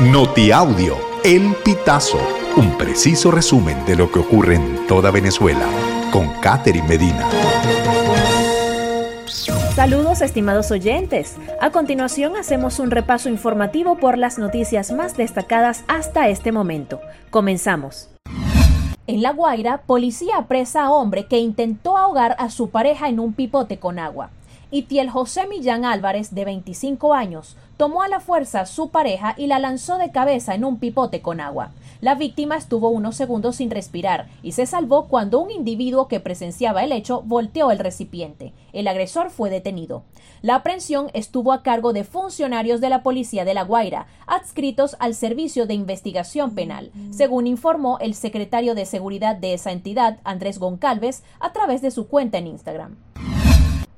Notiaudio, El Pitazo, un preciso resumen de lo que ocurre en toda Venezuela, con Catherine Medina. Saludos estimados oyentes. A continuación hacemos un repaso informativo por las noticias más destacadas hasta este momento. Comenzamos. En La Guaira, policía apresa a hombre que intentó ahogar a su pareja en un pipote con agua. Itiel José Millán Álvarez, de 25 años, tomó a la fuerza a su pareja y la lanzó de cabeza en un pipote con agua. La víctima estuvo unos segundos sin respirar y se salvó cuando un individuo que presenciaba el hecho volteó el recipiente. El agresor fue detenido. La aprehensión estuvo a cargo de funcionarios de la Policía de La Guaira, adscritos al Servicio de Investigación Penal, según informó el secretario de Seguridad de esa entidad, Andrés Goncalves, a través de su cuenta en Instagram.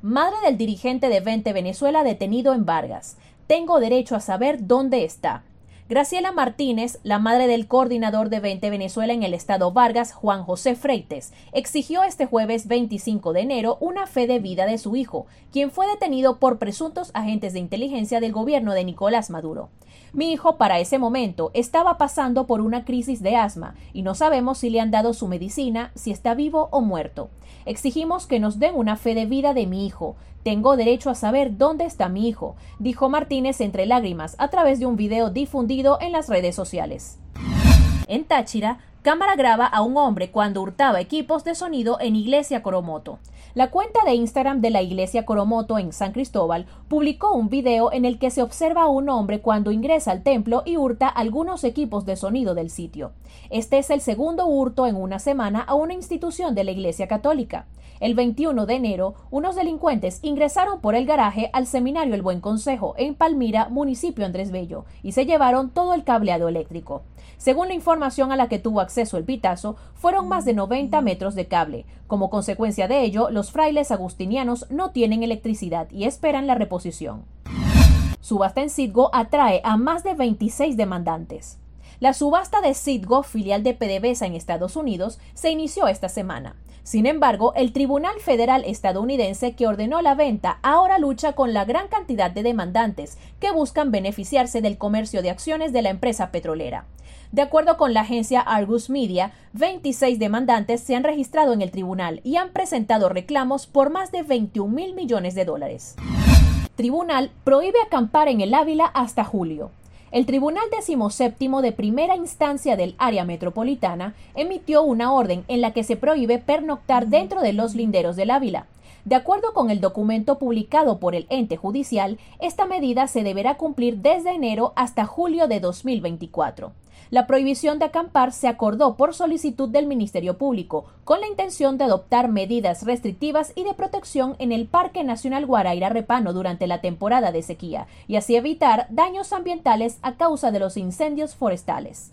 Madre del dirigente de Vente Venezuela detenido en Vargas. Tengo derecho a saber dónde está. Graciela Martínez, la madre del coordinador de 20 Venezuela en el estado Vargas, Juan José Freites, exigió este jueves 25 de enero una fe de vida de su hijo, quien fue detenido por presuntos agentes de inteligencia del gobierno de Nicolás Maduro. Mi hijo para ese momento estaba pasando por una crisis de asma y no sabemos si le han dado su medicina, si está vivo o muerto. Exigimos que nos den una fe de vida de mi hijo. Tengo derecho a saber dónde está mi hijo, dijo Martínez entre lágrimas a través de un video difundido en las redes sociales. En Táchira, cámara graba a un hombre cuando hurtaba equipos de sonido en Iglesia Coromoto. La cuenta de Instagram de la Iglesia Coromoto en San Cristóbal publicó un video en el que se observa a un hombre cuando ingresa al templo y hurta algunos equipos de sonido del sitio. Este es el segundo hurto en una semana a una institución de la Iglesia Católica. El 21 de enero, unos delincuentes ingresaron por el garaje al seminario El Buen Consejo en Palmira, municipio Andrés Bello, y se llevaron todo el cableado eléctrico. Según la información a la que tuvo acceso el pitazo, fueron más de 90 metros de cable. Como consecuencia de ello, los frailes agustinianos no tienen electricidad y esperan la reposición. Subasta en Citgo atrae a más de 26 demandantes. La subasta de Citgo, filial de PDVSA en Estados Unidos, se inició esta semana. Sin embargo, el Tribunal Federal estadounidense que ordenó la venta ahora lucha con la gran cantidad de demandantes que buscan beneficiarse del comercio de acciones de la empresa petrolera. De acuerdo con la agencia Argus Media, 26 demandantes se han registrado en el tribunal y han presentado reclamos por más de 21 mil millones de dólares. Tribunal prohíbe acampar en el Ávila hasta julio. El Tribunal Decimoséptimo de Primera Instancia del Área Metropolitana emitió una orden en la que se prohíbe pernoctar dentro de los linderos del Ávila. De acuerdo con el documento publicado por el ente judicial, esta medida se deberá cumplir desde enero hasta julio de 2024. La prohibición de acampar se acordó por solicitud del Ministerio Público, con la intención de adoptar medidas restrictivas y de protección en el Parque Nacional Guaraira Repano durante la temporada de sequía, y así evitar daños ambientales a causa de los incendios forestales.